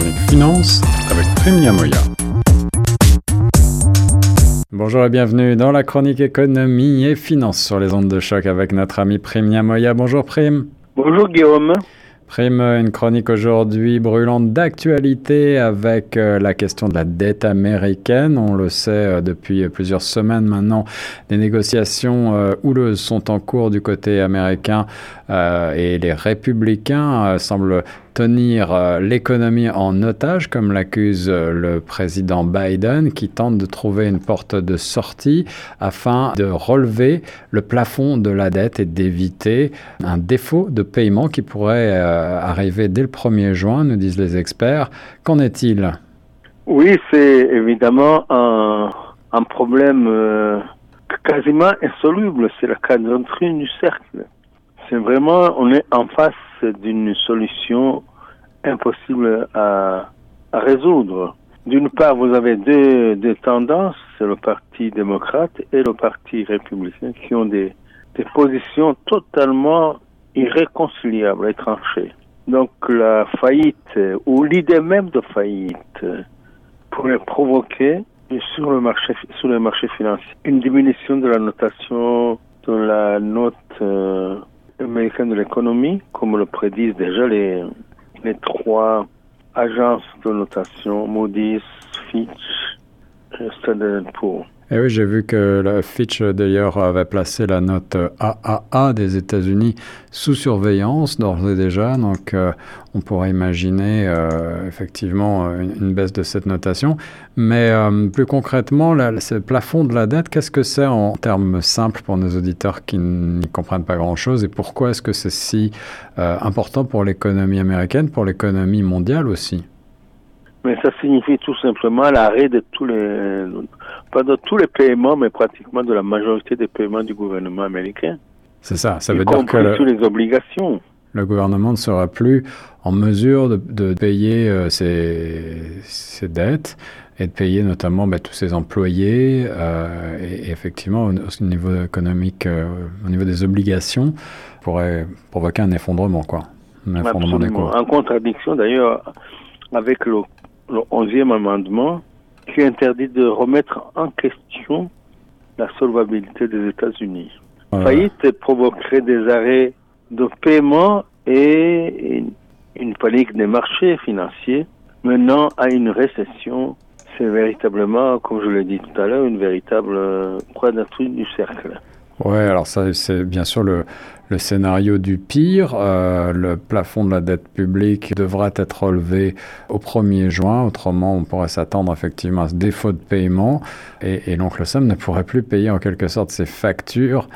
chronique finance avec Premia Moya. Bonjour et bienvenue dans la chronique économie et finance sur les ondes de choc avec notre ami Premia Moya. Bonjour Prime. Bonjour Guillaume. Prime, une chronique aujourd'hui brûlante d'actualité avec euh, la question de la dette américaine. On le sait euh, depuis plusieurs semaines maintenant, des négociations euh, houleuses sont en cours du côté américain et les républicains semblent tenir l'économie en otage, comme l'accuse le président Biden, qui tente de trouver une porte de sortie afin de relever le plafond de la dette et d'éviter un défaut de paiement qui pourrait arriver dès le 1er juin, nous disent les experts. Qu'en est-il? Oui, c'est évidemment un, un problème euh, quasiment insoluble. C'est la quadrature du cercle. C'est vraiment, on est en face d'une solution impossible à, résoudre. D'une part, vous avez deux, tendances, c'est le Parti démocrate et le Parti républicain qui ont des, positions totalement irréconciliables et tranchées. Donc la faillite ou l'idée même de faillite pourrait provoquer sur le marché sur le marché financier une diminution de la notation de la note euh, américaine de l'économie, comme le prédisent déjà les les trois agences de notation Moody's, Fitch, et Standard Poor's. Et eh oui, j'ai vu que la Fitch d'ailleurs avait placé la note AAA des États-Unis sous surveillance d'ores et déjà, donc euh, on pourrait imaginer euh, effectivement une, baisse de cette notation. Mais euh, plus concrètement, ce plafond de la dette, qu'est-ce que c'est en termes simples pour nos auditeurs qui n'y comprennent pas grand-chose et pourquoi est-ce que c'est si important pour l'économie américaine, pour l'économie mondiale aussi? Mais ça signifie tout simplement l'arrêt de tous les, pas de tous les paiements, mais pratiquement de la majorité des paiements du gouvernement américain. C'est ça, ça veut dire que le, les obligations. le gouvernement ne sera plus en mesure de, de payer euh, ses, ses, dettes et de payer notamment bah, tous ses employés euh, et, effectivement au, niveau économique, euh, au niveau des obligations, pourrait provoquer un effondrement quoi. Un effondrement des cours. En contradiction d'ailleurs avec le le onzième amendement qui interdit de remettre en question la solvabilité des États-Unis. Faillite provoquerait des arrêts de paiement et une, panique des marchés financiers menant à une récession. C'est véritablement, comme je l'ai dit tout à l'heure, une véritable quadrature du cercle. Oui, alors ça, c'est bien sûr le, le scénario du pire. Euh, le plafond de la dette publique devrait être relevé au 1er juin. Autrement, on pourrait s'attendre effectivement à ce défaut de paiement. Et, et l'oncle Sam ne pourrait plus payer en quelque sorte ses factures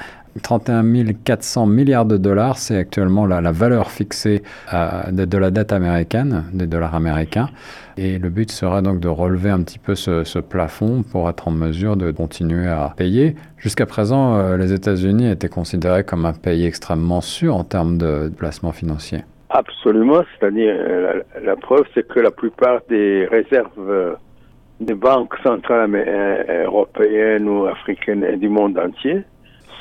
31 400 milliards de dollars, c'est actuellement la, la, valeur fixée euh, de, la dette américaine, des dollars américains. Et le but serait donc de relever un petit peu ce, plafond pour être en mesure de continuer à payer. Jusqu'à présent, euh, les États-Unis étaient considérés comme un pays extrêmement sûr en termes de, placement financier. Absolument, c'est-à-dire euh, la, preuve, c'est que la plupart des réserves des banques centrales européennes ou africaines et du monde entier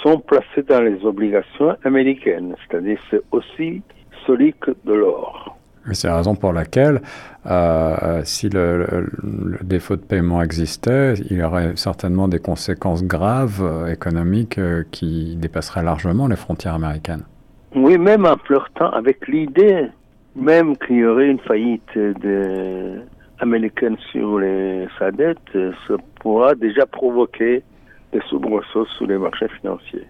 sont placés dans les obligations américaines, c'est-à-dire c'est aussi solide que de l'or. C'est la raison pour laquelle, euh, si le, défaut de paiement existait, il y aurait certainement des conséquences graves euh, économiques euh, qui dépasseraient largement les frontières américaines. Oui, même en flirtant avec l'idée même qu'il y aurait une faillite de, américaine sur sa dette, ça pourra déjà provoquer des soubresauts sur les marchés financiers,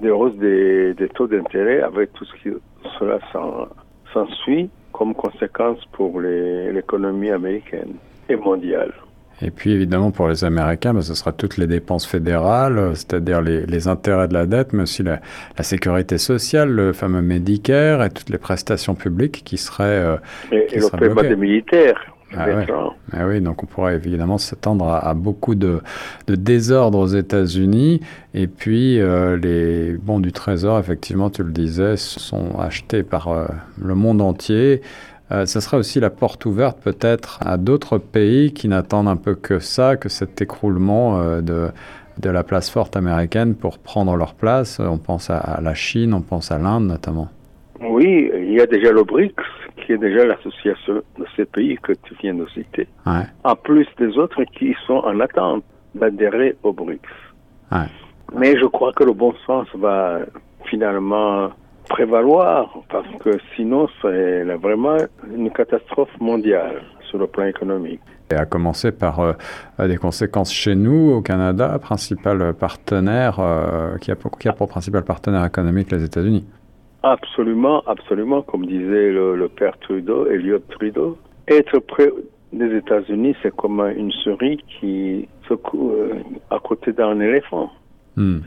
des hausses des, taux d'intérêt avec tout ce qui cela s'ensuit comme conséquence pour l'économie américaine et mondiale. Et puis évidemment pour les Américains, ben, ce sera toutes les dépenses fédérales, c'est-à-dire les, intérêts de la dette, mais aussi la, sécurité sociale, le fameux Medicare et toutes les prestations publiques qui seraient... Euh, et, et le paiement des militaires. Ah, ah, oui, donc on pourrait évidemment s'attendre à, beaucoup de, de, désordre aux États-Unis. Et puis, euh, les bons du Trésor, effectivement, tu le disais, sont achetés par euh, le monde entier. Euh, ce serait aussi la porte ouverte peut-être à d'autres pays qui n'attendent un peu que ça, que cet écroulement de, de la place forte américaine pour prendre leur place. On pense à, à la Chine, on pense à l'Inde notamment. Oui, il y a déjà le BRICS qui est déjà l'association de ces pays que tu viens de citer, Ouais. en plus des autres qui sont en attente d'adhérer au BRICS. Ouais. Mais je crois que le bon sens va finalement prévaloir parce que sinon c'est vraiment une catastrophe mondiale sur le plan économique. Et à commencer par euh, des conséquences chez nous, au Canada, principal partenaire, euh, qui, a pour, qui a pour principal partenaire économique les États-Unis. Absolument, absolument, comme disait le, le père Trudeau, Elliot Trudeau. Être près des États-Unis, c'est comme une souris qui se cou- euh, à côté d'un éléphant. Hmm.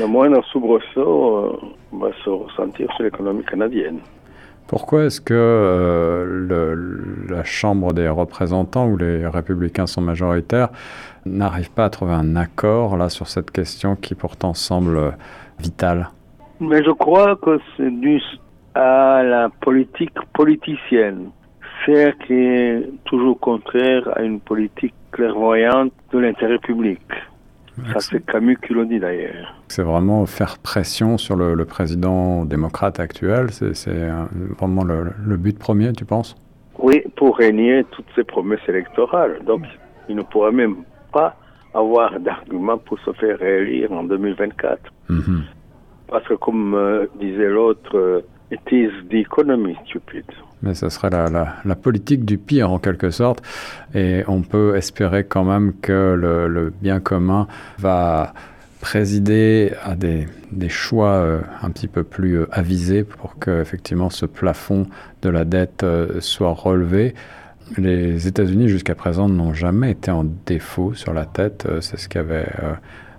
Le moindre soubresaut euh, va se ressentir sur l'économie canadienne. Pourquoi est-ce que euh, le- la Chambre des représentants, où les républicains sont majoritaires, n'arrive pas à trouver un accord là sur cette question qui pourtant semble vitale? Mais je crois que c'est dû à la politique politicienne, celle qui est toujours contraire à une politique clairvoyante de l'intérêt public. Ça, c'est Camus qui le dit d'ailleurs. C'est vraiment faire pression sur le, le président démocrate actuel, c'est vraiment le, le but premier, tu penses? Oui, pour régner toutes ces promesses électorales. Donc, il ne pourra même pas avoir d'argument pour se faire réélire en 2024. Mhm. Parce que, comme euh, disait l'autre, euh, it is the economy, stupid. Mais ce serait la, la- politique du pire en quelque sorte. Et on peut espérer quand même que le, bien commun va présider à des, des choix euh, un petit peu plus avisés pour que effectivement ce plafond de la dette soit relevé. Les États-Unis jusqu'à présent n'ont jamais été en défaut sur la. Euh, C'est ce qu'avait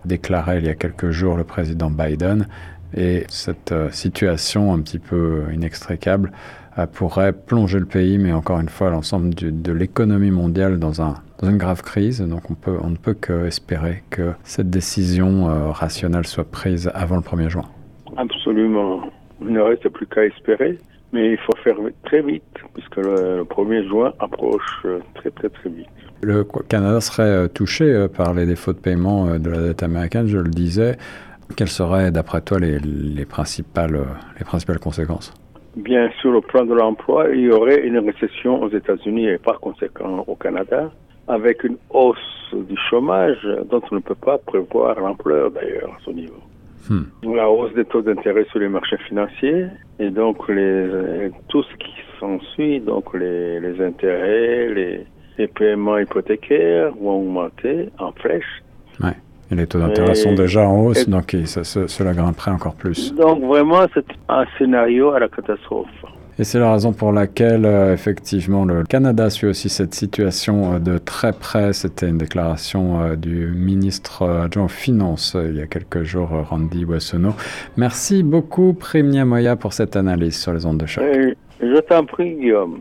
déclaré il y a quelques jours le président Biden. Et cette euh, situation un petit peu inextricable euh, pourrait plonger le pays, mais encore une fois, l'ensemble de l'économie mondiale dans, un, dans une grave crise. Donc on, peut, on ne peut qu'espérer que cette décision euh, rationnelle soit prise avant le 1er juin. Absolument. Il ne reste plus qu'à espérer. Mais il faut faire très vite, puisque le, le 1er juin approche euh, très très très vite. Le Canada serait euh, touché euh, par les défauts de paiement euh, de la dette américaine, je le disais. Quelles seraient, d'après toi, les, les principales, les principales conséquences? Bien sûr, le plan de l'emploi, il y aurait une récession aux États-Unis et par conséquent au Canada, avec une hausse du chômage dont on ne peut pas prévoir l'ampleur d'ailleurs à ce niveau. Hmm. La hausse des taux d'intérêt sur les marchés financiers et donc les, tout ce qui s'ensuit, donc les, les intérêts, les, les paiements hypothécaires vont augmenter en flèche. Et les taux d'intérêt sont déjà en hausse, et- donc il- ça- ce- cela grimperait encore plus. Donc vraiment, c'est un scénario à la catastrophe. Et c'est la raison pour laquelle, euh, effectivement, le Canada suit aussi cette situation euh, de très près. C'était une déclaration euh, du ministre adjoint aux Finances il y a quelques jours, Randy Boissonneau. Merci beaucoup, Primnia Moya, pour cette analyse sur les ondes de choc. Je t'en prie, Guillaume.